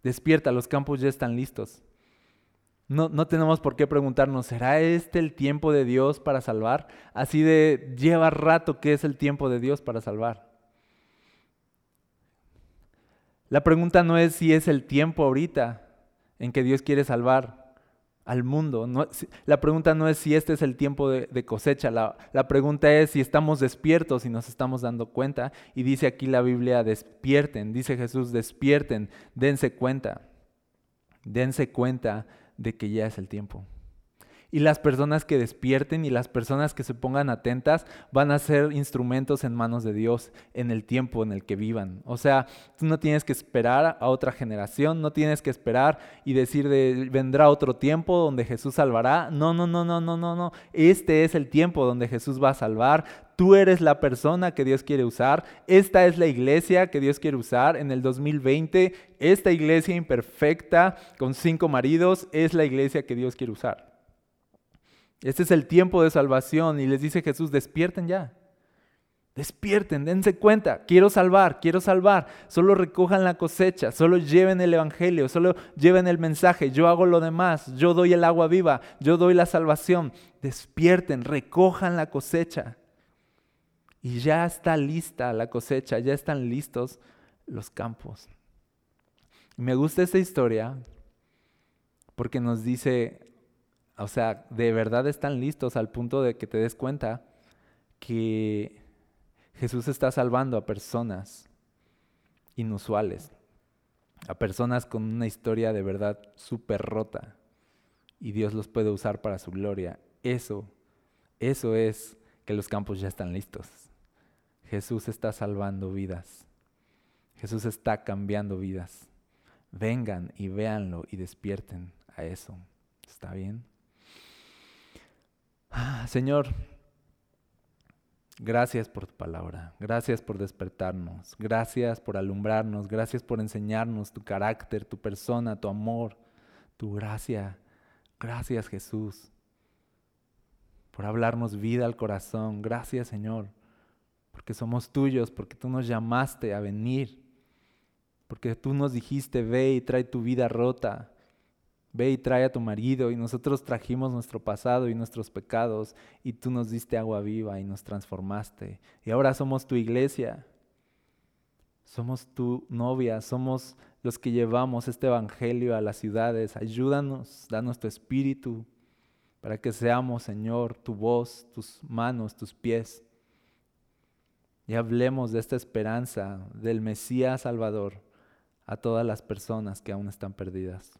despierta, los campos ya están listos. No, no, tenemos por qué preguntarnos, ¿será este el tiempo de Dios para salvar? Así de, lleva rato que es el tiempo de Dios para salvar. La pregunta no es si es el tiempo ahorita en que Dios quiere salvar al mundo. la pregunta no es si este es el tiempo de, cosecha, la, pregunta es si estamos despiertos y nos estamos dando cuenta. Y dice aquí la Biblia, despierten, dice Jesús, despierten, dense cuenta, dense cuenta de que ya es el tiempo. Y las personas que despierten y las personas que se pongan atentas van a ser instrumentos en manos de Dios en el tiempo en el que vivan. O sea, tú no tienes que esperar a otra generación, no tienes que esperar y decir de vendrá otro tiempo donde Jesús salvará. No, no, no, no, no, no, no. Este es el tiempo donde Jesús va a salvar. Tú eres la persona que Dios quiere usar. Esta es la iglesia que Dios quiere usar en el 2020. Esta iglesia imperfecta con cinco maridos es la iglesia que Dios quiere usar. Este es el tiempo de salvación y les dice Jesús, despierten ya. Despierten, dense cuenta, quiero salvar, quiero salvar. Solo recojan la cosecha, solo lleven el Evangelio, solo lleven el mensaje. Yo hago lo demás, yo doy el agua viva, yo doy la salvación. Despierten, recojan la cosecha. Y ya está lista la cosecha, ya están listos los campos. Me gusta esta historia porque nos dice o sea, de verdad están listos al punto de que te des cuenta que Jesús está salvando a personas inusuales, a personas con una historia de verdad súper rota y Dios los puede usar para su gloria. Eso, eso es que los campos ya están listos. Jesús está salvando vidas. Jesús está cambiando vidas. Vengan y véanlo y despierten a eso. ¿Está bien? Ah, Señor, gracias por tu palabra, gracias por despertarnos, gracias por alumbrarnos, gracias por enseñarnos tu carácter, tu persona, tu amor, tu gracia. Gracias Jesús por hablarnos vida al corazón. Gracias Señor, porque somos tuyos, porque tú nos llamaste a venir, porque tú nos dijiste, ve y trae tu vida rota. Ve y trae a tu marido y nosotros trajimos nuestro pasado y nuestros pecados y tú nos diste agua viva y nos transformaste. Y ahora somos tu iglesia, somos tu novia, somos los que llevamos este evangelio a las ciudades. Ayúdanos, danos tu espíritu para que seamos, Señor, tu voz, tus manos, tus pies. Y hablemos de esta esperanza del Mesías Salvador a todas las personas que aún están perdidas.